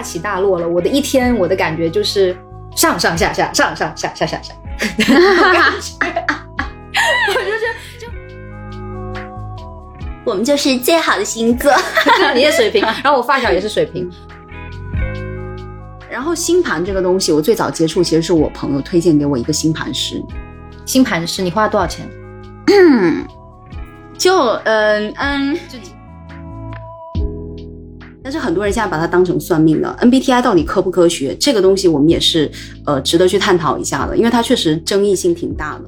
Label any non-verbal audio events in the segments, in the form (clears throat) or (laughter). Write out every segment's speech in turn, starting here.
大起大落了。我的一天，我的感觉就是上上下下，上上下下下下。我就是，就我们就是最好的星座。(laughs) 你也水瓶，然后我发小也是水瓶。然后星盘这个东西，我最早接触其实是我朋友推荐给我一个星盘师。星盘师，你花了多少钱？就嗯嗯，很多人现在把它当成算命了。MBTI 到底科不科学？这个东西我们也是呃值得去探讨一下的，因为它确实争议性挺大的。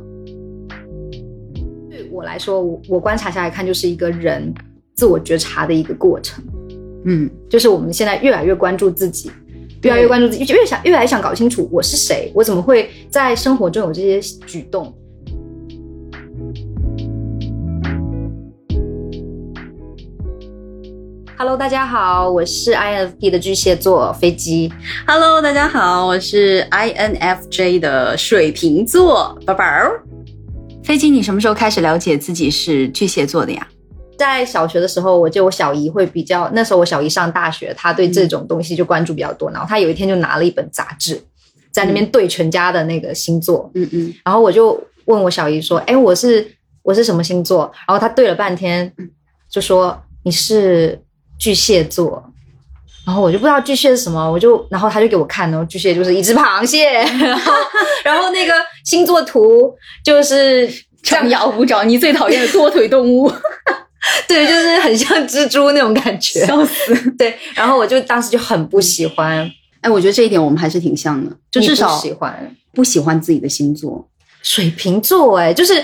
对我来说，我我观察下来看，就是一个人自我觉察的一个过程。嗯，就是我们现在越来越关注自己，越来越关注自己，越想越来想搞清楚我是谁，我怎么会在生活中有这些举动。Hello，大家好，我是 INFP 的巨蟹座飞机。Hello，大家好，我是 INFJ 的水瓶座宝宝。飞机，你什么时候开始了解自己是巨蟹座的呀？在小学的时候，我记得我小姨会比较，那时候我小姨上大学，她对这种东西就关注比较多。然后她有一天就拿了一本杂志，在那边对全家的那个星座。嗯嗯，然后我就问我小姨说：“哎，我是我是什么星座？”然后她对了半天，就说你是巨蟹座。然后我就不知道巨蟹是什么，我就然后他就给我看，然后巨蟹就是一只螃蟹，(laughs) 然后然后那个星座图就是张牙舞爪，你最讨厌的多腿动物。(laughs) 对，就是很像蜘蛛那种感觉，笑死。对，然后我就当时就很不喜欢，哎，我觉得这一点我们还是挺像的，就至少不喜欢不喜欢自己的星座。水瓶座，哎，就是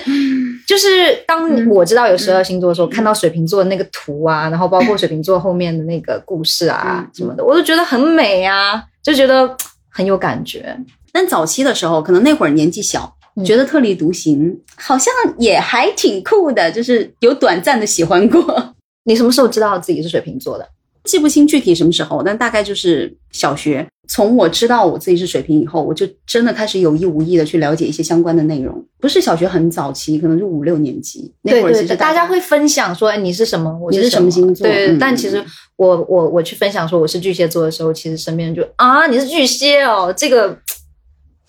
就是当我知道有十二星座的时候，看到水瓶座的那个图啊，(laughs) 然后包括水瓶座后面的那个故事啊嗯什么的，我都觉得很美啊，就觉得很有感觉。但早期的时候，可能那会儿年纪小，嗯觉得特立独行，好像也还挺酷的，就是有短暂的喜欢过。(laughs) 你什么时候知道自己是水瓶座的？记不清具体什么时候，但大概就是小学。从我知道我自己是水瓶以后，我就真的开始有意无意的去了解一些相关的内容。不是小学很早期，可能是五六年级那会儿，其实大家会分享说，哎，你是什么？我你是什什么星座对，嗯但其实我我我去分享说我是巨蟹座的时候，其实身边人就啊，你是巨蟹哦，这个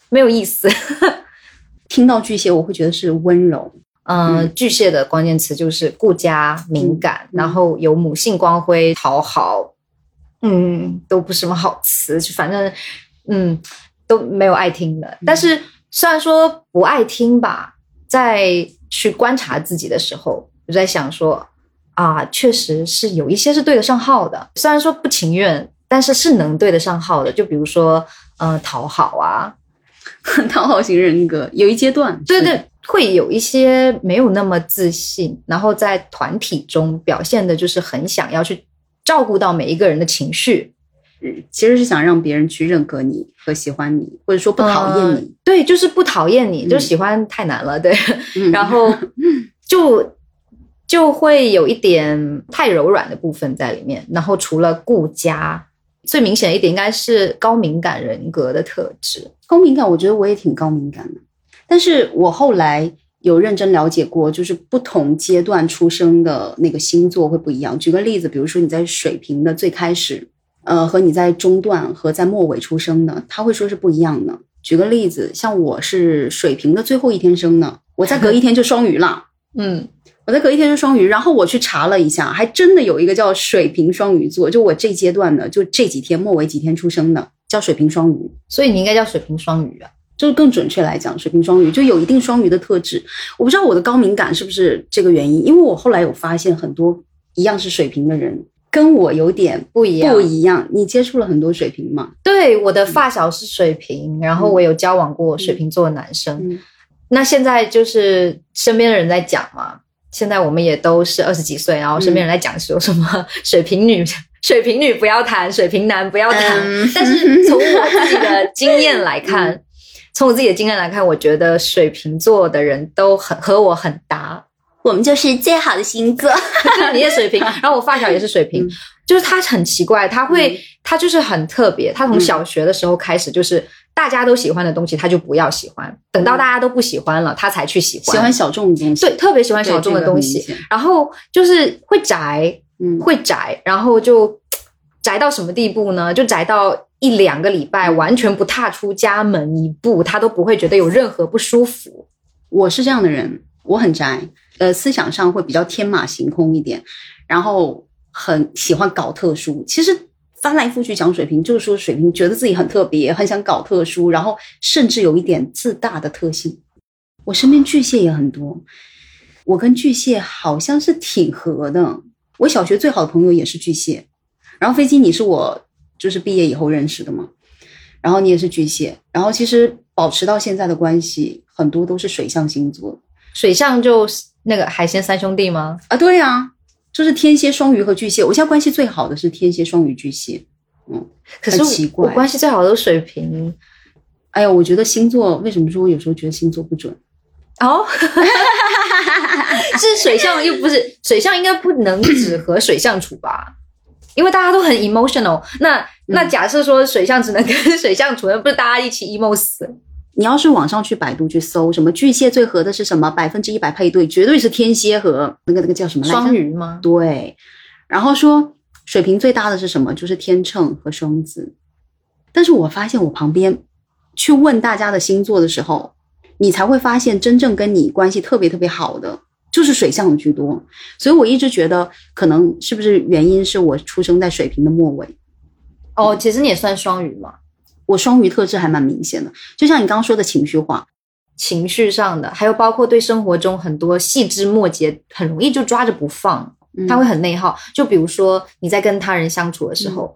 没有意思。(laughs) 听到巨蟹，我会觉得是温柔。嗯，巨蟹的关键词就是顾家、敏感，嗯然后有母性光辉、讨好，嗯，都不是什么好词，就反正嗯都没有爱听的。但是虽然说不爱听吧，在去观察自己的时候，我在想说啊，确实是有一些是对得上号的，虽然说不情愿，但是是能对得上号的。就比如说，嗯、讨好啊，(laughs) 讨好型人格有一阶段，对对，会有一些没有那么自信，然后在团体中表现的就是很想要去照顾到每一个人的情绪，其实是想让别人去认可你和喜欢你，或者说不讨厌你。呃对，就是不讨厌你，嗯就喜欢太难了，对，嗯然后就就会有一点太柔软的部分在里面。然后除了顾家，最明显一点应该是高敏感人格的特质。高敏感，我觉得我也挺高敏感的，但是我后来有认真了解过，就是不同阶段出生的那个星座会不一样。举个例子，比如说你在水瓶的最开始，呃，和你在中段和在末尾出生的，他会说是不一样的。举个例子，像我是水瓶的最后一天生的，我再隔一天就双鱼了。(laughs) 嗯，我再隔一天就双鱼，然后我去查了一下，还真的有一个叫水瓶双鱼座，就我这阶段的，就这几天末尾几天出生的，叫水瓶双鱼。所以你应该叫水瓶双鱼啊。就是更准确来讲，水瓶双鱼就有一定双鱼的特质。我不知道我的高敏感是不是这个原因，因为我后来有发现很多一样是水瓶的人跟我有点不一样不一样。你接触了很多水瓶吗？对，我的发小是水瓶，然后我有交往过水瓶座的男生。嗯那现在就是身边的人在讲嘛，现在我们也都是二十几岁，然后身边人在讲说什么水瓶女、(laughs) 水瓶女不要谈，水瓶男不要谈。嗯但是从我自己的经验来看，从我自己的经验来看，我觉得水瓶座的人都很和我很搭。我们就是最好的星座。(laughs) 你也水瓶，(laughs) 然后我发小也是水瓶，嗯就是他很奇怪，他会、他就是很特别，他从小学的时候开始就是。大家都喜欢的东西，他就不要喜欢；等到大家都不喜欢了，他才去喜欢。喜欢小众的东西，对，特别喜欢小众的东西。然后就是会宅，嗯，会宅，然后就 (tsk) 宅到什么地步呢？就宅到一两个礼拜完全不踏出家门一步，他都不会觉得有任何不舒服。我是这样的人，我很宅，呃，思想上会比较天马行空一点，然后很喜欢搞特殊。其实翻来覆去讲水瓶，就是说水瓶觉得自己很特别，很想搞特殊，然后甚至有一点自大的特性。我身边巨蟹也很多，我跟巨蟹好像是挺合的。我小学最好的朋友也是巨蟹，然后飞机你是我就是毕业以后认识的嘛，然后你也是巨蟹，然后其实保持到现在的关系很多都是水象星座水象就是那个海鲜三兄弟吗？啊，对呀、就是天蝎、双鱼和巨蟹。我现在关系最好的是天蝎、双鱼、巨蟹。嗯，可是很奇怪我关系最好的是水瓶哎呀，我觉得星座为什么说我有时候觉得星座不准？哦，(laughs) 是水象又不是水象，应该不能只和水象处吧？因为大家都很 emotional。那那假设说水象只能跟 (laughs) 水象处，那不是大家一起 emo 死？你要是网上去百度去搜什么巨蟹最合的是什么，百分之一百配对，绝对是天蝎和那个那个叫什么来着双鱼吗？对，然后说水瓶最搭的是什么？就是天秤和双子。但是我发现我旁边去问大家的星座的时候，你才会发现真正跟你关系特别特别好的就是水象的居多。所以我一直觉得，可能是不是原因是我出生在水瓶的末尾，哦，其实你也算双鱼嘛，我双鱼特质还蛮明显的。就像你刚刚说的情绪化，情绪上的，还有包括对生活中很多细枝末节，很容易就抓着不放。嗯他会很内耗。就比如说你在跟他人相处的时候，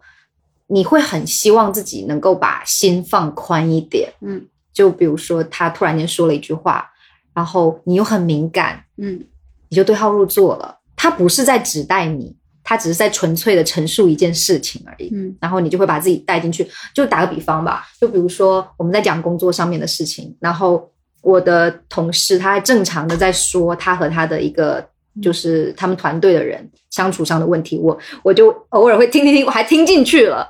你会很希望自己能够把心放宽一点。嗯就比如说他突然间说了一句话，然后你又很敏感，嗯你就对号入座了。他不是在指代你，他只是在纯粹的陈述一件事情而已。嗯然后你就会把自己带进去。就打个比方吧，就比如说我们在讲工作上面的事情，然后我的同事他还正常的在说他和他的一个就是他们团队的人相处上的问题，我我就偶尔会听听听，我还听进去了。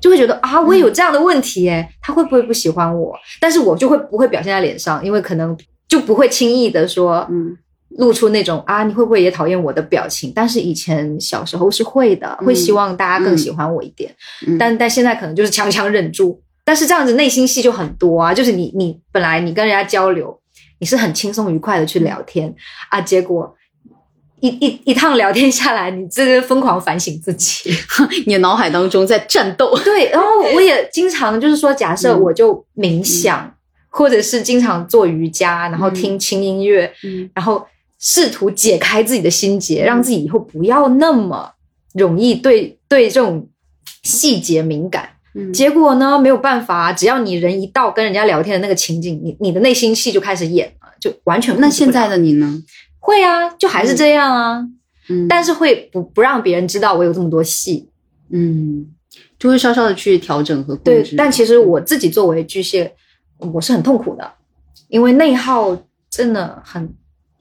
就会觉得啊，我也有这样的问题诶，他会不会不喜欢我？但是我就会不会表现在脸上，因为可能就不会轻易的说，嗯露出那种啊，你会不会也讨厌我的表情？但是以前小时候是会的，会希望大家更喜欢我一点。嗯，但但现在可能就是强强忍住。但是这样子内心戏就很多啊，就是你你本来你跟人家交流，你是很轻松愉快的去聊天、啊，结果一一一趟聊天下来，你这个疯狂反省自己。(laughs) 你的脑海当中在战斗。对，然后我也经常就是说，假设嗯我就冥想，或者是经常做瑜伽，然后听轻音乐，嗯。然后试图解开自己的心结，让自己以后不要那么容易对对这种细节敏感。嗯。结果呢，没有办法，只要你人一到跟人家聊天的那个情景，你你的内心戏就开始演了，就完全那现在的你呢？会啊，就还是这样啊，嗯，但是会不不让别人知道我有这么多戏。嗯，就会稍稍的去调整和控对。，但其实我自己作为巨蟹，我是很痛苦的，因为内耗真的很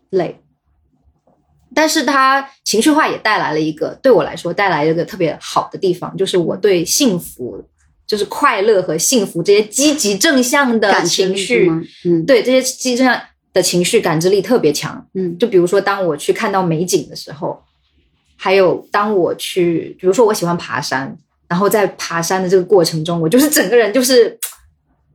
累。但是它情绪化也带来了一个对我来说带来了一个特别好的地方，就是我对幸福，就是快乐和幸福这些积极正向的情绪？嗯，对这些积极正向的情绪感知力特别强。嗯就比如说，当我去看到美景的时候，还有当我去，比如说我喜欢爬山，然后在爬山的这个过程中，我就是整个人就是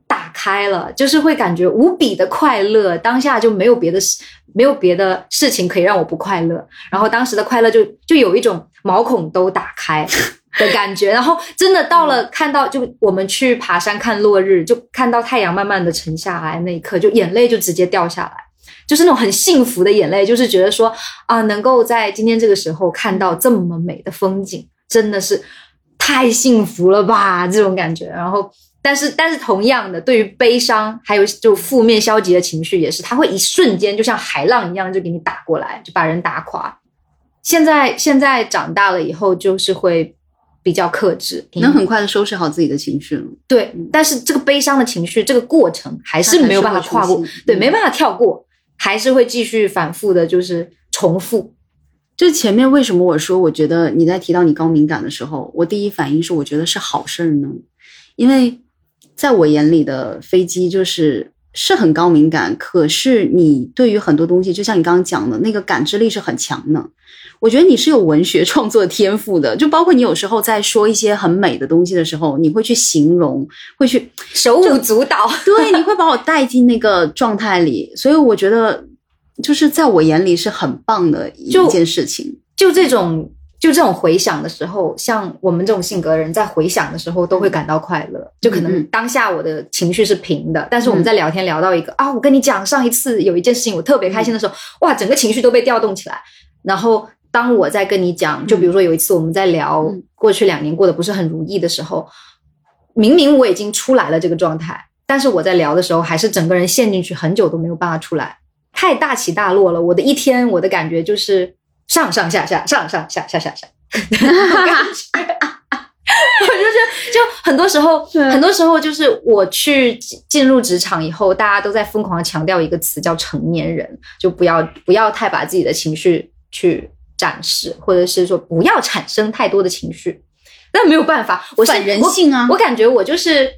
打开了，就是会感觉无比的快乐，当下就没有别的事，没有别的事情可以让我不快乐，然后当时的快乐就就有一种毛孔都打开。的感觉，然后真的到了看到，就我们去爬山看落日，就看到太阳慢慢的沉下来那一刻，就眼泪就直接掉下来，就是那种很幸福的眼泪，就是觉得说啊，能够在今天这个时候看到这么美的风景，真的是太幸福了吧，这种感觉。然后，但是但是同样的，对于悲伤还有就负面消极的情绪，也是它会一瞬间就像海浪一样就给你打过来，就把人打垮。现在现在长大了以后，就是会比较克制，能很快的收拾好自己的情绪了。对，但是这个悲伤的情绪，这个过程还是没有办法跨过，对，嗯没办法跳过，还是会继续反复的，就是重复。就前面为什么我说，我觉得你在提到你高敏感的时候，我第一反应是我觉得是好事儿呢？因为在我眼里的飞机就是是很高敏感，可是你对于很多东西，就像你刚刚讲的那个感知力是很强的。我觉得你是有文学创作天赋的，就包括你有时候在说一些很美的东西的时候，你会去形容，会去手舞足蹈。对，你会把我带进那个状态里，所以我觉得就是在我眼里是很棒的一件事情。就这种。就这种回想的时候，像我们这种性格的人，在回想的时候都会感到快乐。就可能当下我的情绪是平的，但是我们在聊天聊到一个啊，我跟你讲，上一次有一件事情我特别开心的时候，哇，整个情绪都被调动起来。然后当我在跟你讲，就比如说有一次我们在聊过去两年过得不是很如意的时候，明明我已经出来了这个状态，但是我在聊的时候还是整个人陷进去，很久都没有办法出来，太大起大落了。我的一天，我的感觉就是。上上下下，上上下下下下，(laughs) 我就是就很多时候，很多时候就是我去进入职场以后，大家都在疯狂的强调一个词叫成年人，就不要不要太把自己的情绪去展示，或者是说不要产生太多的情绪。那没有办法，我是人性啊，我感觉我就是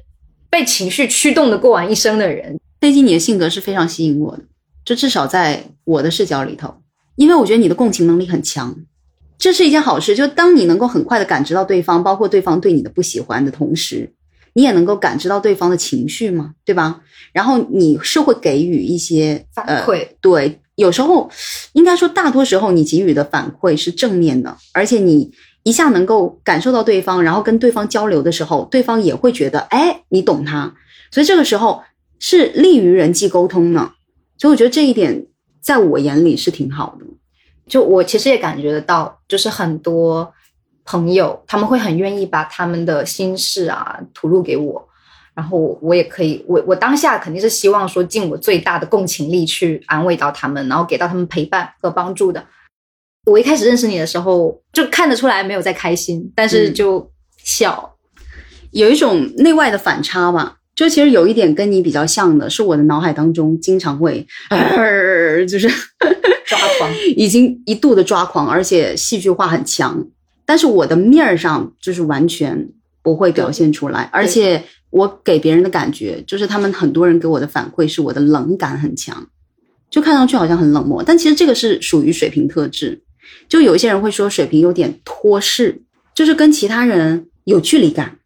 被情绪驱动的过完一生的人。飞机，你的性格是非常吸引我的，就至少在我的视角里头。因为我觉得你的共情能力很强，这是一件好事。就当你能够很快的感知到对方，包括对方对你的不喜欢的同时，你也能够感知到对方的情绪嘛，对吧？然后你是会给予一些反馈，对，有时候应该说大多时候你给予的反馈是正面的，而且你一下能够感受到对方，然后跟对方交流的时候，对方也会觉得，哎，你懂他，所以这个时候是利于人际沟通呢。所以我觉得这一点。在我眼里是挺好的，就我其实也感觉得到，就是很多朋友他们会很愿意把他们的心事啊吐露给我，然后我也可以，我我当下肯定是希望说尽我最大的共情力去安慰到他们，然后给到他们陪伴和帮助的。我一开始认识你的时候，就看得出来没有在开心，但是就笑，有一种内外的反差吧。就其实有一点跟你比较像的，是我的脑海当中经常会，(laughs) 就是抓狂，(laughs) 已经一度的抓狂，而且戏剧化很强。但是我的面儿上就是完全不会表现出来，而且我给别人的感觉就是他们很多人给我的反馈是我的冷感很强，就看上去好像很冷漠，但其实这个是属于水平特质。就有一些人会说水平有点脱世，就是跟其他人有距离感。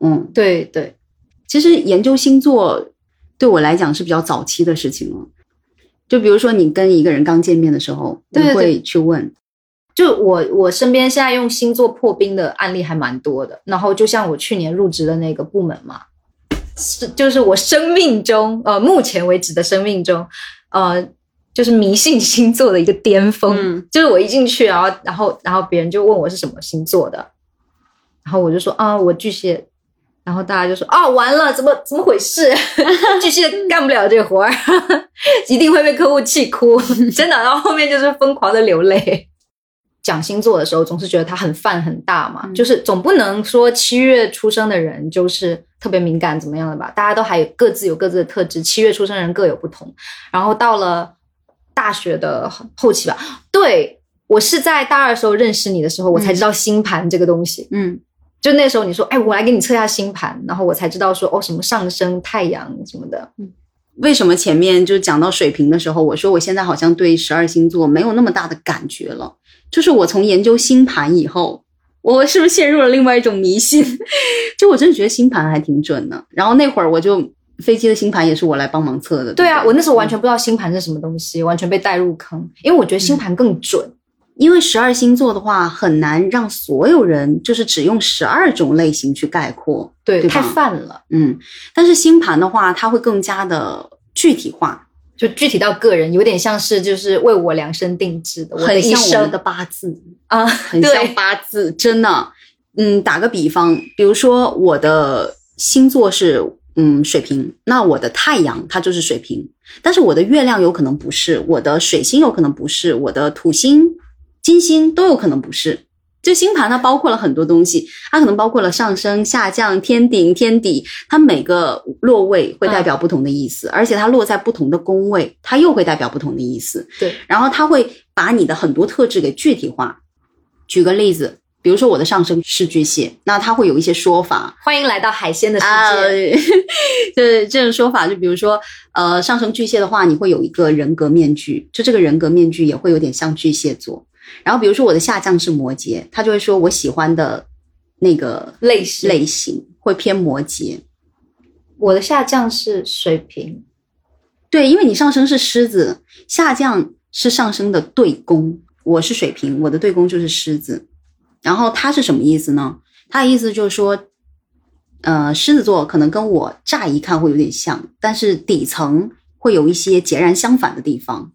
嗯，对对。其实研究星座对我来讲是比较早期的事情了。就比如说你跟一个人刚见面的时候，你会去问。就我我身边现在用星座破冰的案例还蛮多的。然后就像我去年入职的那个部门嘛，是就是我生命中呃目前为止的生命中呃就是迷信星座的一个巅峰。就是我一进去，然后然后然后别人就问我是什么星座的，然后我就说啊我巨蟹。然后大家就说：“哦，完了，怎么怎么回事？(laughs) 巨蟹 (laughs) 干不了这活儿，(laughs) 一定会被客户气哭，真的。”然后后面就是疯狂的流泪。讲星座的时候，总是觉得他很泛很大嘛，就是总不能说七月出生的人就是特别敏感怎么样的吧？大家都还有各自有各自的特质，七月出生人各有不同。然后到了大学的后期吧，对我是在大二时候认识你的时候，我才知道星盘这个东西。嗯。就那时候你说，哎，我来给你测一下星盘，然后我才知道说，哦，什么上升太阳什么的。嗯，为什么前面就讲到水瓶的时候，我说我现在好像对十二星座没有那么大的感觉了？就是我从研究星盘以后，我是不是陷入了另外一种迷信？(laughs) 就我真的觉得星盘还挺准的。然后那会儿我就飞机的星盘也是我来帮忙测的。对啊，我那时候完全不知道星盘是什么东西，完全被带入坑，因为我觉得星盘更准。因为十二星座的话，很难让所有人就是只用十二种类型去概括，对，太泛了。嗯，但是星盘的话，它会更加的具体化，就具体到个人，有点像是就是为我量身定制的，很像我们的八字啊，很像八字，真的。嗯，打个比方，比如说我的星座是嗯水瓶，那我的太阳它就是水瓶，但是我的月亮有可能不是，我的水星有可能不是，我的土星。金星都有可能不是，就星盘它包括了很多东西，它可能包括了上升、下降、天顶、天底，它每个落位会代表不同的意思，而且它落在不同的宫位，它又会代表不同的意思。对，然后它会把你的很多特质给具体化。举个例子，比如说我的上升是巨蟹，那它会有一些说法，欢迎来到海鲜的世啊，界。(laughs) 就是这种说法，就比如说，呃，上升巨蟹的话，你会有一个人格面具，就这个人格面具也会有点像巨蟹座。然后比如说我的下降是摩羯，他就会说我喜欢的那个类型类型会偏摩羯。我的下降是水瓶，对，因为你上升是狮子，下降是上升的对宫，我是水瓶，我的对宫就是狮子。然后他是什么意思呢？他的意思就是说，呃，狮子座可能跟我乍一看会有点像，但是底层会有一些截然相反的地方。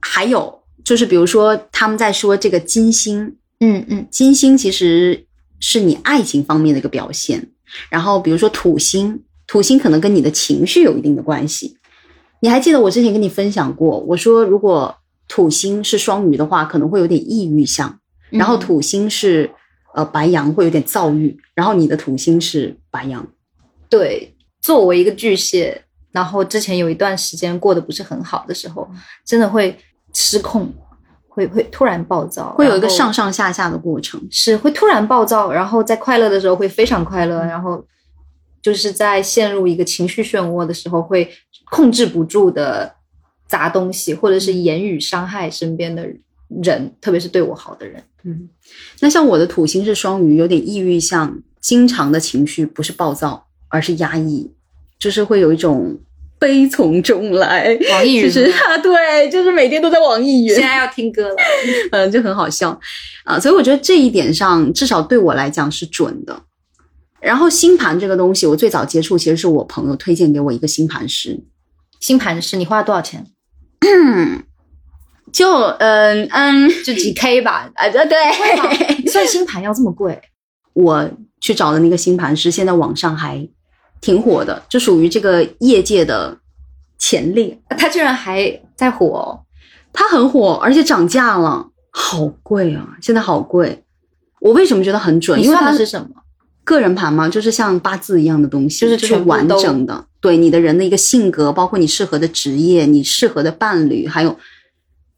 还有就是，比如说他们在说这个金星，嗯嗯，金星其实是你爱情方面的一个表现。然后比如说土星，土星可能跟你的情绪有一定的关系。你还记得我之前跟你分享过，我说如果土星是双鱼的话，可能会有点抑郁相。然后土星是呃白羊，会有点躁郁。然后你的土星是白羊，对，作为一个巨蟹，然后之前有一段时间过得不是很好的时候，真的会失控，会会突然暴躁，会有一个上上下下的过程。是会突然暴躁，然后在快乐的时候会非常快乐，然后就是在陷入一个情绪漩涡的时候会控制不住的砸东西，或者是言语伤害身边的人，特别是对我好的人。嗯，那像我的土星是双鱼，有点抑郁相，经常的情绪不是暴躁，而是压抑，就是会有一种悲从中来。网易云就是啊，对，就是每天都在网易云现，在要听歌了，(laughs) 嗯，就很好笑啊。所以我觉得这一点上，至少对我来讲是准的。然后星盘这个东西，我最早接触其实是我朋友推荐给我一个星盘师，星盘师，你花了多少钱？(clears throat) 就嗯嗯，就几 K 吧。(laughs) 啊对对，你算 (laughs) 星盘要这么贵？我去找的那个星盘师，现在网上还挺火的，就属于这个业界的前列。他居然还在火哦！它很火，而且涨价了，好贵啊！现在好贵。我为什么觉得很准？因为它算的是什么？个人盘嘛，就是像八字一样的东西，就是就是完整的，对你的人的一个性格，包括你适合的职业、你适合的伴侣，还有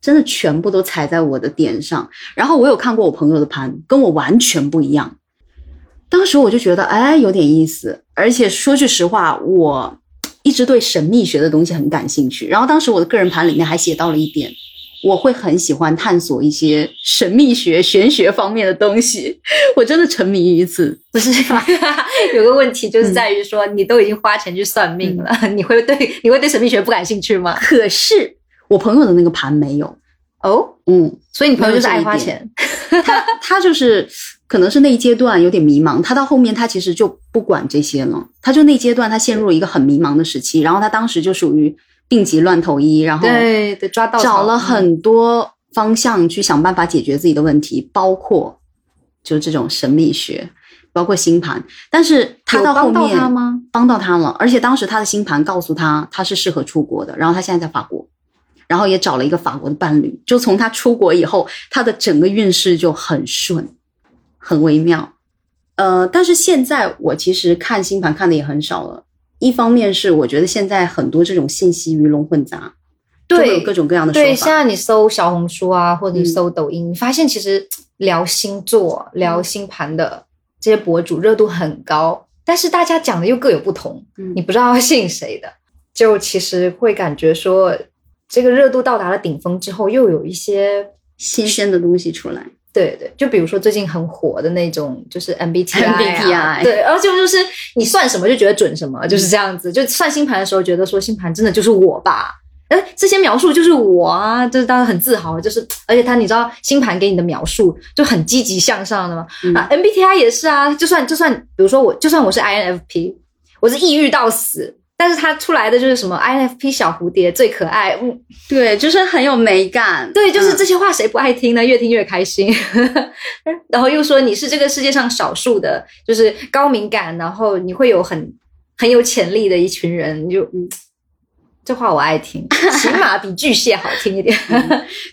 真的全部都踩在我的点上。然后我有看过我朋友的盘，跟我完全不一样。当时我就觉得，哎，有点意思。而且说句实话，我一直对神秘学的东西很感兴趣。然后当时我的个人盘里面还写到了一点，我会很喜欢探索一些神秘学、玄学方面的东西。(laughs) 我真的沉迷于此。不是，有个问题就是在于说，你都已经花钱去算命了，(laughs) 你会对你会对神秘学不感兴趣吗？(laughs) 可是我朋友的那个盘没有，哦，嗯，所以你朋友就是爱花钱，他他就是可能是那一阶段有点迷茫，他到后面他其实就不管这些了，他就那阶段他陷入了一个很迷茫的时期，然后他当时就属于病急乱投医，然后对对，抓到找了很多方向去想办法解决自己的问题，包括就这种神秘学，包括星盘，但是他到后帮到面他吗？帮到他了，而且当时他的星盘告诉他他是适合出国的，然后他现在在法国，然后也找了一个法国的伴侣，就从他出国以后，他的整个运势就很顺，很微妙。呃，但是现在我其实看星盘看的也很少了，一方面是我觉得现在很多这种信息鱼龙混杂，对有各种各样的说对，现。在你搜小红书啊，或者你嗯搜抖音，你发现其实聊星座、聊星盘的这些博主热度很高，但是大家讲的又各有不同，嗯你不知道要信谁的，就其实会感觉说，这个热度到达了顶峰之后，又有一些新鲜的东西出来，对对，就比如说最近很火的那种，就是 MBTI，、啊、MBTI 对，而且就是你算什么就觉得准什么，就是这样子。就算星盘的时候，觉得说星盘真的就是我吧，哎，这些描述就是我啊，就是当然很自豪，就是而且他你知道星盘给你的描述就很积极向上的嘛，嗯啊，MBTI 也是啊，就算就算比如说我，就算我是 INFP，我是抑郁到死。但是它出来的就是什么 INFP 小蝴蝶最可爱，嗯，对，就是很有美感。对，就是嗯这些话谁不爱听呢？越听越开心。(laughs) 然后又说你是这个世界上少数的，就是高敏感，然后你会有很很有潜力的一群人，就嗯，这话我爱听，(laughs) 起码比巨蟹好听一点。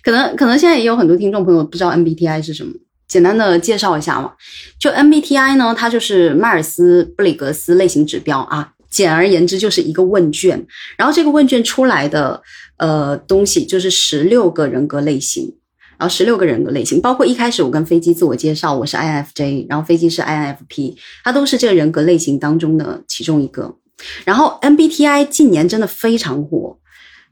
可能可能现在也有很多听众朋友不知道 MBTI 是什么，简单的介绍一下嘛。就 MBTI 呢，它就是迈尔斯布里格斯类型指标啊。简而言之，就是一个问卷，然后这个问卷出来的呃东西就是十六个人格类型，然然后十六个人格类型，包括一开始我跟飞机自我介绍，我是 INFJ，然后飞机是 INFP，它都是这个人格类型当中的其中一个。然后 MBTI 近年真的非常火，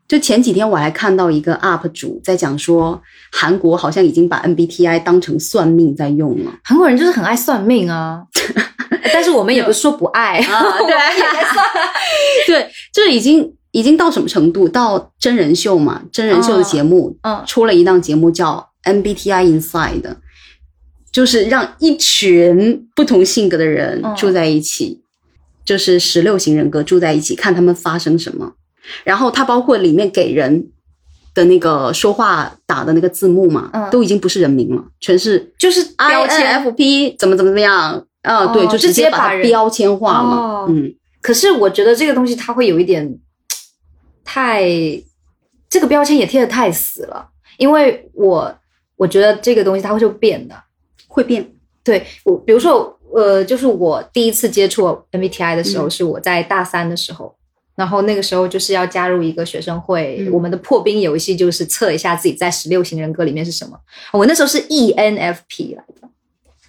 就前几天我还看到一个 UP 主在讲说，韩国好像已经把 MBTI 当成算命在用了。韩国人就是很爱算命啊，(laughs) 但是我们也不是说不爱，(laughs) 啊我们也在算。(laughs) 对，这已经已经到什么程度？到真人秀嘛，真人秀的节目，嗯出了一档节目叫 MBTI Inside，就是让一群不同性格的人嗯住在一起，就是十六型人格住在一起，看他们发生什么。然后它包括里面给人的那个说话打的那个字幕嘛，嗯都已经不是人名了，全是就是 INFP 怎么怎么怎么样。啊、对，哦就就直接把它标签化了。哦嗯，可是我觉得这个东西它会有一点太，这个标签也贴的太死了，因为我我觉得这个东西它会就变的。会变。对我，比如说，呃，就是我第一次接触 MBTI 的时候，嗯是我在大三的时候，然后那个时候就是要加入一个学生会，嗯我们的破冰游戏就是测一下自己在十六型人格里面是什么。我那时候是 ENFP 来的，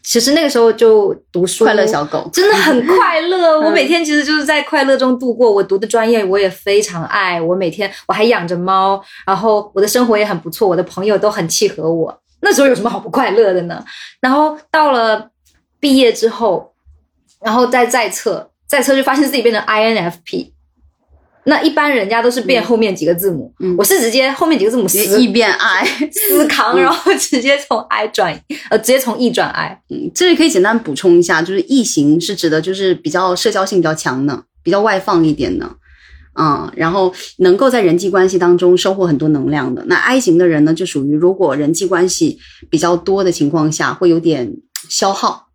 其实那个时候就读书，快乐小狗真的很快乐。(laughs) 嗯我每天其实就是在快乐中度过。我读的专业我也非常爱，我每天我还养着猫，然后我的生活也很不错，我的朋友都很契合我。那时候有什么好不快乐的呢？(laughs) 然后到了毕业之后，然后再再测，再测就发现自己变成 INFP。那一般人家都是变后面几个字母，嗯我是直接后面几个字母直接撕异变 I，撕扛，然后直接从 I 转呃，直接从 E 转 I。嗯，这里可以简单补充一下，就是异型是指的就是比较社交性比较强的，比较外放一点的，嗯，然后能够在人际关系当中收获很多能量的。那 I 型的人呢，就属于如果人际关系比较多的情况下，会有点消耗，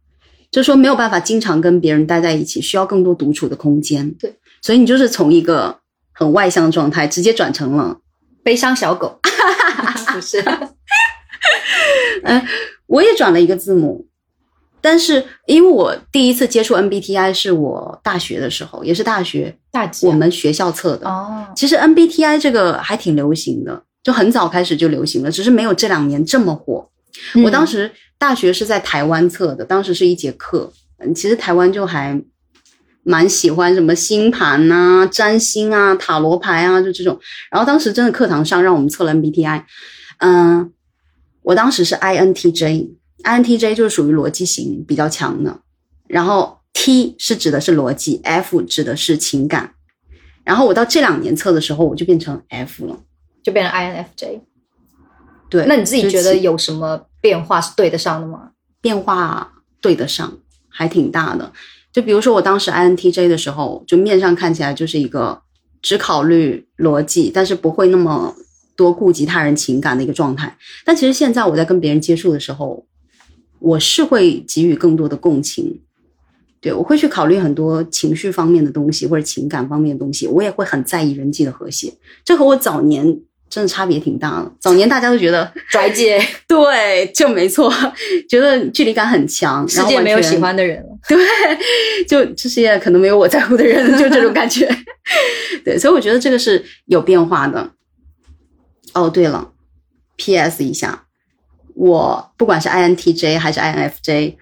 就是说没有办法经常跟别人待在一起，需要更多独处的空间。对，所以你就是从一个很外向的状态，直接转成了悲伤小狗，(laughs) 不是？(laughs) 嗯我也转了一个字母，但是因为我第一次接触 MBTI 是我大学的时候，也是大学大吉我们学校测的。哦，其实 MBTI 这个还挺流行的，就很早开始就流行了，只是没有这两年这么火。我当时时大学是在台湾测的，当时是一节课，嗯，其实台湾就还蛮喜欢什么星盘啊、占星啊、塔罗牌啊，就这种。然后当时真的课堂上让我们测了 MBTI，嗯，我当时是 INTJ，INTJ 就是属于逻辑型比较强的，然后 T 是指的是逻辑，F 指的是情感。然后我到这两年测的时候，我就变成 F 了。就变成 INFJ。对，那你自己觉得有什么变化是对得上的吗？变化对得上，还挺大的。就比如说我当时 INTJ 的时候，就面上看起来就是一个只考虑逻辑，但是不会那么多顾及他人情感的一个状态。但其实现在我在跟别人接触的时候，我是会给予更多的共情。对，我会去考虑很多情绪方面的东西或者情感方面的东西，我也会很在意人际的和谐。这和我早年真的差别挺大的。早年大家都觉得 (laughs) 拽姐，对，就没错，觉得距离感很强，世然后完全界没有喜欢的人了。(laughs) 对，就这世界可能没有我在乎的人，就这种感觉。(laughs) 对，所以我觉得这个是有变化的。哦，对了，P.S. 一下，我不管是 INTJ 还是 INFJ，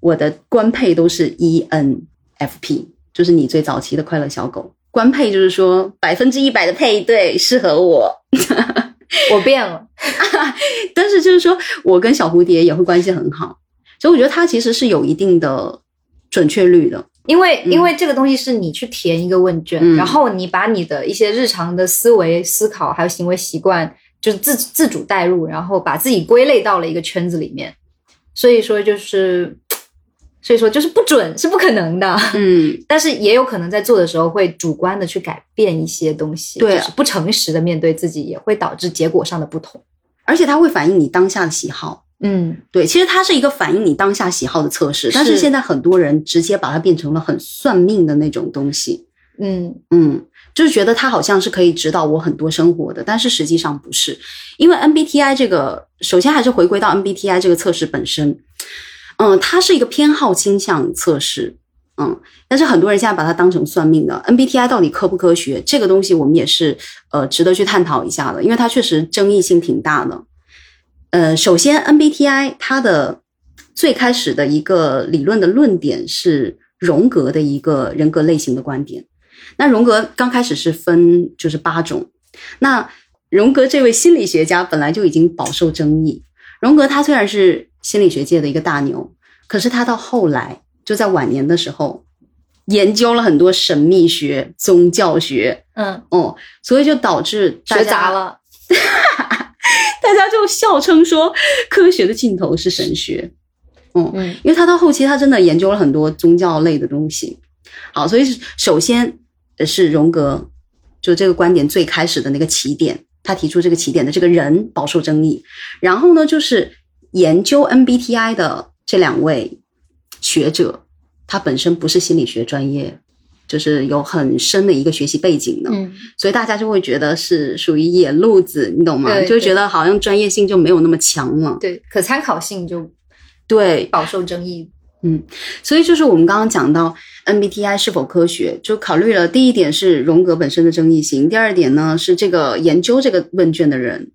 我的官配都是 E ENFP，就是你最早期的快乐小狗。官配就是说百分之一百的配对适合我，我变了，(laughs) 但是就是说我跟小蝴蝶也会关系很好，所以我觉得它其实是有一定的准确率的。因为、嗯因为这个东西是你去填一个问卷，嗯然后你把你的一些日常的思维、思考还有行为习惯，就是自自主带入，然后把自己归类到了一个圈子里面。所以说就是，所以说就是不准是不可能的。嗯，(laughs) 但是也有可能在做的时候会主观的去改变一些东西，对就是不诚实的面对自己，也会导致结果上的不同。而且它会反映你当下的喜好。嗯，对，其实它是一个反映你当下喜好的测试，但是是现在很多人直接把它变成了很算命的那种东西。嗯，嗯，就是觉得它好像是可以指导我很多生活的，但是实际上不是，因为 MBTI 这个，首先还是回归到 MBTI 这个测试本身，嗯，它是一个偏好倾向测试，嗯，但是很多人现在把它当成算命的 MBTI 到底科不科学？这个东西我们也是呃值得去探讨一下的，因为它确实争议性挺大的。呃，首先 MBTI 它的最开始的一个理论的论点是荣格的一个人格类型的观点。那荣格刚开始是分就是八种，那荣格这位心理学家本来就已经饱受争议。荣格他虽然是心理学界的一个大牛，可是他到后来就在晚年的时候研究了很多神秘学、宗教学，嗯，哦，所以就导致学杂，了，(laughs) (laughs) 大家就笑称说科学的尽头是神学。嗯，嗯因为他到后期他真的研究了很多宗教类的东西。好，所以是首先呃是荣格就这个观点最开始的那个起点，他提出这个起点的这个人饱受争议。然后呢，就是研究 MBTI 的这两位学者，他本身不是心理学专业，就是有很深的一个学习背景的，嗯，所以大家就会觉得是属于野路子，你懂吗？对就会觉得好像专业性就没有那么强了。对，可参考性就对，饱受争议。嗯所以就是我们刚刚讲到 MBTI 是否科学，就考虑了第一点是荣格本身的争议性，第二点呢是这个研究这个问卷的人，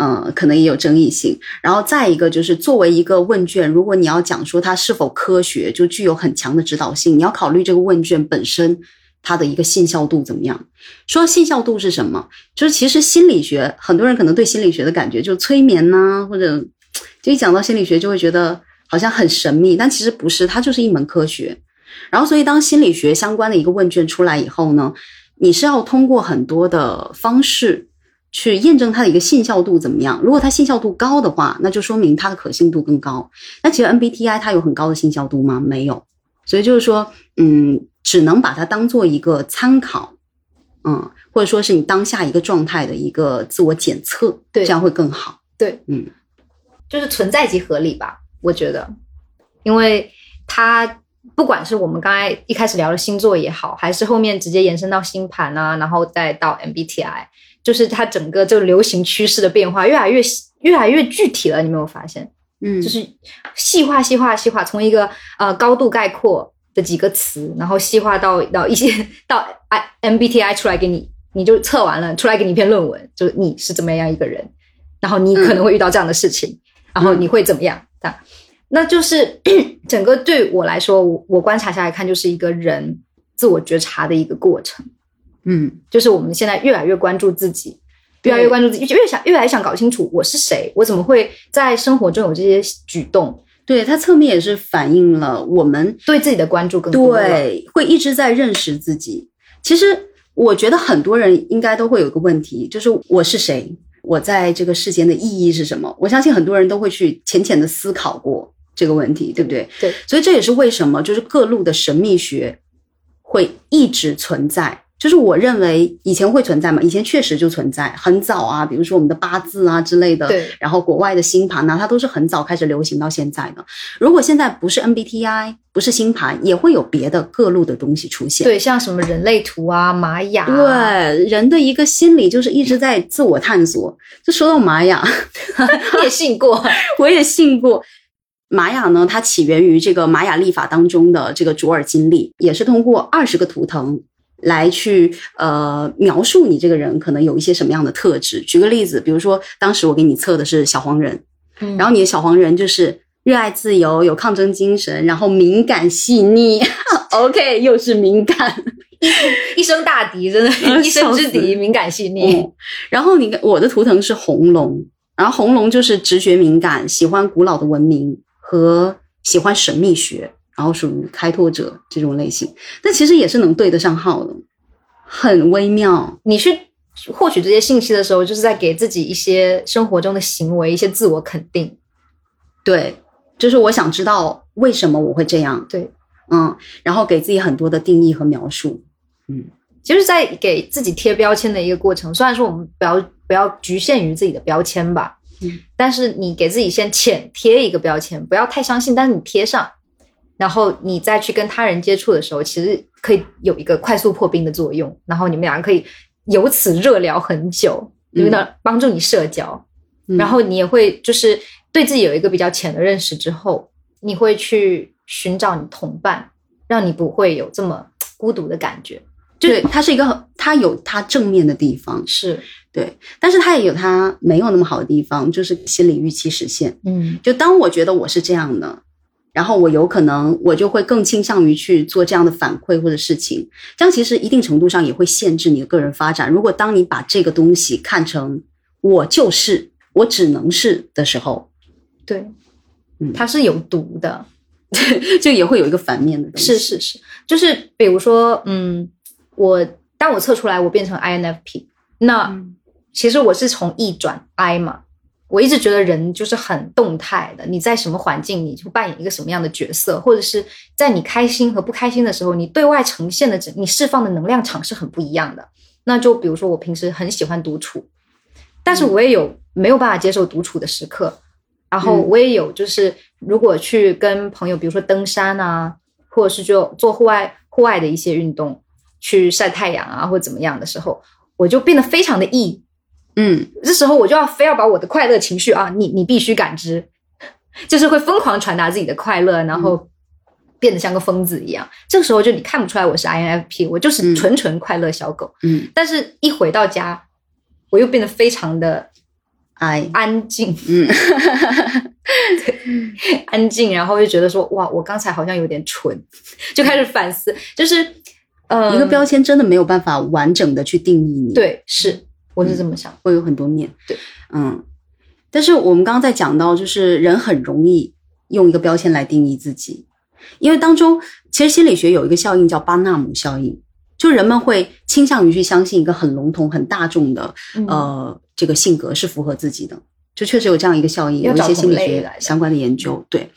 呃，可能也有争议性。然后再一个就是作为一个问卷，如果你要讲说它是否科学，就具有很强的指导性，你要考虑这个问卷本身它的一个信效度怎么样。说信效度是什么？就是其实心理学，很多人可能对心理学的感觉就是催眠呐、或者 (tsk) 就一讲到心理学就会觉得好像很神秘，但其实不是，它就是一门科学。然后，所以当心理学相关的一个问卷出来以后呢，你是要通过很多的方式去验证它的一个信效度怎么样。如果它信效度高的话，那就说明它的可信度更高。那其实 MBTI 它有很高的信效度吗？没有。所以就是说，嗯，只能把它当做一个参考，嗯，或者说是你当下一个状态的一个自我检测，对这样会更好。对，嗯，就是存在即合理吧，我觉得，因为它不管是我们刚才一开始聊的星座也好，还是后面直接延伸到星盘啊，然后再到 MBTI，就是它整个这个流行趋势的变化越来越越来越具体了，你没有发现？嗯，就是细化、细化、细化，从一个呃高度概括的几个词，然后细化到到一些到 I MBTI 出来给你，你就测完了，出来给你一篇论文，就是你是怎么样一个人，然后你可能会遇到这样的事情，然后你会怎么样？这样，那就是 (clears throat) 整个对我来说，我我观察下来看，就是一个人自我觉察的一个过程。嗯就是我们现在越来越关注自己，越来越关注自己，越想越来越想搞清楚我是谁，我怎么会在生活中有这些举动，对，它侧面也是反映了我们对自己的关注更多。对，会一直在认识自己。其实我觉得很多人应该都会有一个问题，就是我是谁，我在这个世间的意义是什么？我相信很多人都会去浅浅的思考过这个问题，对不对？对，所以这也是为什么就是各路的神秘学会一直存在。就是我认为以前会存在嘛，以前确实就存在，很早啊，比如说我们的八字啊之类的，对然后国外的星盘呢、它都是很早开始流行到现在的。如果现在不是 MBTI，不是星盘，也会有别的各路的东西出现。对，像什么人类图啊、玛雅、啊，对，人的一个心理就是一直在自我探索。就说到玛雅，(laughs) 你也信过？(laughs) 我也信过。玛雅呢，它起源于这个玛雅历法当中的这个卓尔金历，也是通过二十个图腾来去呃描述你这个人可能有一些什么样的特质。举个例子，比如说当时我给你测的是小黄人，嗯然后你的小黄人就是热爱自由、有抗争精神，然后敏感细腻。(laughs) OK，又是敏感。一生大敌，真的，嗯 (laughs) 一生之敌，敏感细腻。嗯，然后你看我的图腾是红龙，然后红龙就是直觉敏感，喜欢古老的文明和喜欢神秘学，然后属于开拓者这种类型，但其实也是能对得上号的，很微妙。你去获取这些信息的时候，就是在给自己一些生活中的行为一些自我肯定。对，就是我想知道为什么我会这样，对，嗯，然后给自己很多的定义和描述，嗯就是在给自己贴标签的一个过程。虽然说我们不要不要局限于自己的标签吧，嗯，但是你给自己先浅贴一个标签，不要太相信，但是你贴上，然后你再去跟他人接触的时候，其实可以有一个快速破冰的作用，然后你们两个可以由此热聊很久，因为呢帮助你社交，嗯。然后你也会就是对自己有一个比较浅的认识之后，你会去寻找你同伴，让你不会有这么孤独的感觉。就对，它是一个很它有它正面的地方，是。对，但是它也有它没有那么好的地方，就是心理预期实现。嗯。就当我觉得我是这样的，然后我有可能我就会更倾向于去做这样的反馈或者事情，这样其实一定程度上也会限制你的个人发展。如果当你把这个东西看成我就是我只能是的时候，对嗯，它是有毒的。就也会有一个反面的东西。是是是，就是比如说，嗯，我当我测出来我变成 INFP，那、嗯其实我是从 E 转 I 嘛。我一直觉得人就是很动态的，你在什么环境，你就扮演一个什么样的角色，或者是在你开心和不开心的时候，你对外呈现的整你释放的能量场是很不一样的。那就比如说，我平时很喜欢独处，但是我也有没有办法接受独处的时刻。然后嗯我也有，就是如果去跟朋友，比如说登山啊，或者是就做户外户外的一些运动，去晒太阳啊，或怎么样的时候，我就变得非常的 E。嗯，这时候我就要非要把我的快乐情绪啊，你你必须感知，(laughs) 就是会疯狂传达自己的快乐，然后变得像个疯子一样。这个时候就你看不出来我是 INFP，我就是嗯。纯纯快乐小狗。嗯。但是一回到家，我又变得非常的安安静，嗯。(laughs) 对安静，然后就觉得说哇，我刚才好像有点蠢，就开始反思，就是呃，一个标签真的没有办法完整的去定义你。对，是我是这么想，会有很多面。对，嗯，但是我们刚刚在讲到，就是人很容易用一个标签来定义自己，因为当中其实心理学有一个效应叫巴纳姆效应，就人们会倾向于去相信一个很笼统、很大众的嗯。呃这个性格是符合自己的。就确实有这样一个效应，有一些心理学相关的研究，对。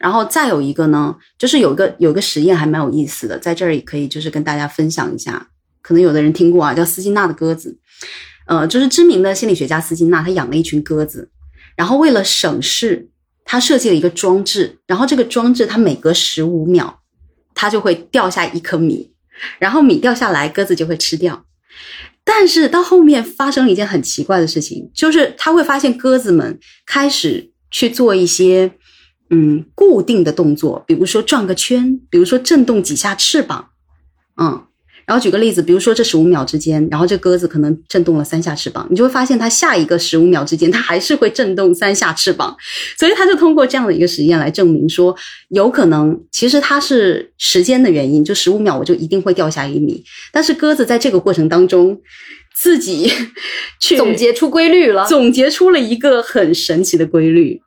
然后再有一个呢，就是有一个有一个实验还蛮有意思的，在这儿也可以就是跟大家分享一下，可能有的人听过啊，叫斯金纳的鸽子。呃，就是知名的心理学家斯金纳，他养了一群鸽子，然后为了省事，他设计了一个装置，然后这个装置它每隔十五秒，它就会掉下一颗米，然后米掉下来，鸽子就会吃掉。但是到后面发生了一件很奇怪的事情，就是他会发现鸽子们开始去做一些嗯固定的动作，比如说转个圈，比如说震动几下翅膀，嗯。然后举个例子，比如说这十五秒之间，然后这鸽子可能震动了三下翅膀，你就会发现它下一个十五秒之间，它还是会震动三下翅膀。所以他就通过这样的一个实验来证明说，有可能其实它是时间的原因，就十五秒我就一定会掉下一米，但是鸽子在这个过程当中自己 (laughs) 去总结出规律了。总结出了一个很神奇的规律，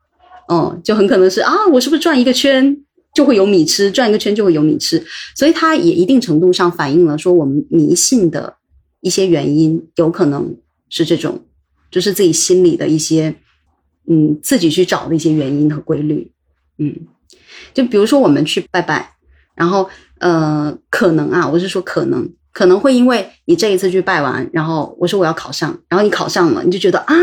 嗯，就很可能是啊，我是不是转一个圈就会有米吃，转一个圈就会有米吃，所以它也一定程度上反映了说我们迷信的一些原因，有可能是这种，就是自己心里的一些，嗯，自己去找的一些原因和规律，嗯，就比如说我们去拜拜，然后呃，可能啊，我是说可能。可能会因为你这一次去拜完，然后我说我要考上，然后你考上了，你就觉得啊，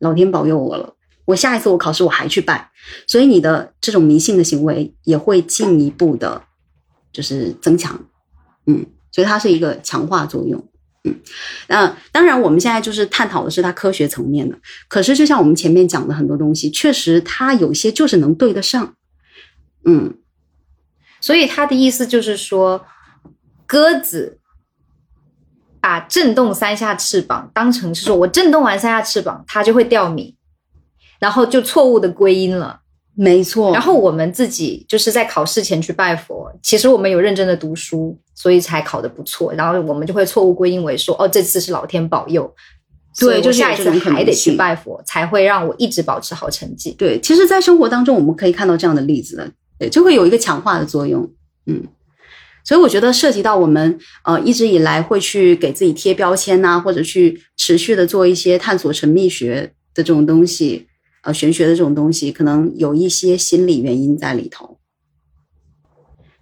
老天保佑我了，我下一次我考试我还去拜，所以你的这种迷信的行为也会进一步的，就是增强，嗯，所以它是一个强化作用，嗯，那当然我们现在就是探讨的是它科学层面的，可是就像我们前面讲的很多东西，确实它有些就是能对得上，嗯，所以他的意思就是说，鸽子把震动三下翅膀当成是说我震动完三下翅膀，它就会掉米，然后就错误的归因了。没错，然后我们自己就是在考试前去拜佛，其实我们有认真的读书，所以才考得不错。然后我们就会错误归因为说，哦，这次是老天保佑，对就下一次还得去拜佛，才会让我一直保持好成绩。对，其实，在生活当中，我们可以看到这样的例子的，对，就会有一个强化的作用，嗯，所以我觉得涉及到我们呃一直以来会去给自己贴标签呐、或者去持续的做一些探索神秘学的这种东西，呃，玄学的这种东西，可能有一些心理原因在里头。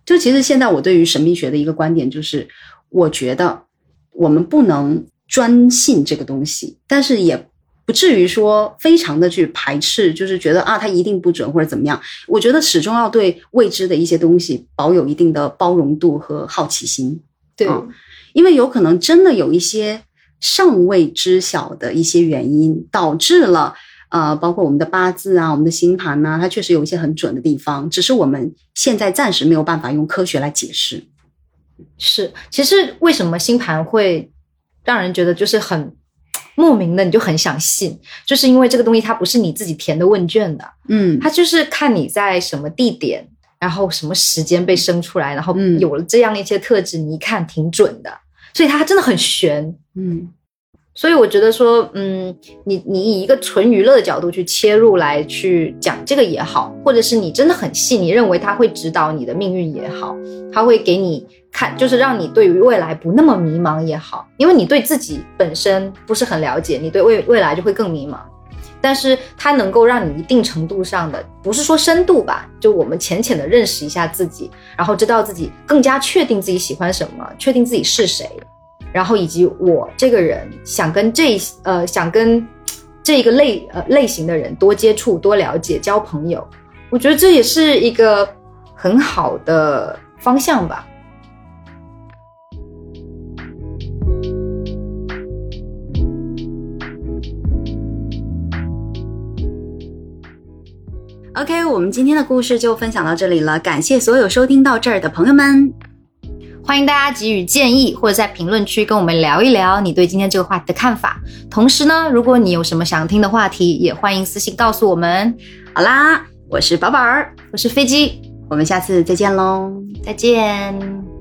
就其实现在我对于神秘学的一个观点就是，我觉得我们不能专信这个东西，但是也不至于说非常的去排斥，就是觉得啊它一定不准或者怎么样。我觉得始终要对未知的一些东西保有一定的包容度和好奇心，对，嗯因为有可能真的有一些尚未知晓的一些原因，导致了呃，包括我们的八字啊、我们的星盘呐、它确实有一些很准的地方，只是我们现在暂时没有办法用科学来解释。是。其实为什么星盘会让人觉得就是很莫名的你就很想信，就是因为这个东西它不是你自己填的问卷的，嗯它就是看你在什么地点，然后什么时间被生出来，然后嗯有了这样一些特质，你一看挺准的，所以它真的很玄。嗯所以我觉得说，嗯，你你以一个纯娱乐的角度去切入来去讲这个也好，或者是你真的很信，你认为它会指导你的命运也好，它会给你看，就是让你对于未来不那么迷茫也好，因为你对自己本身不是很了解，你对未未来就会更迷茫。但是它能够让你一定程度上的，不是说深度吧，就我们浅浅的认识一下自己，然后知道自己更加确定自己喜欢什么，确定自己是谁，然后以及我这个人想跟这呃想跟这一个类呃类型的人多接触、多了解、交朋友，我觉得这也是一个很好的方向吧。OK，我们今天的故事就分享到这里了，感谢所有收听到这儿的朋友们。欢迎大家给予建议，或者在评论区跟我们聊一聊你对今天这个话题的看法。同时呢，如果你有什么想听的话题，也欢迎私信告诉我们。好啦，我是宝宝儿，我是飞机，我们下次再见喽。再见。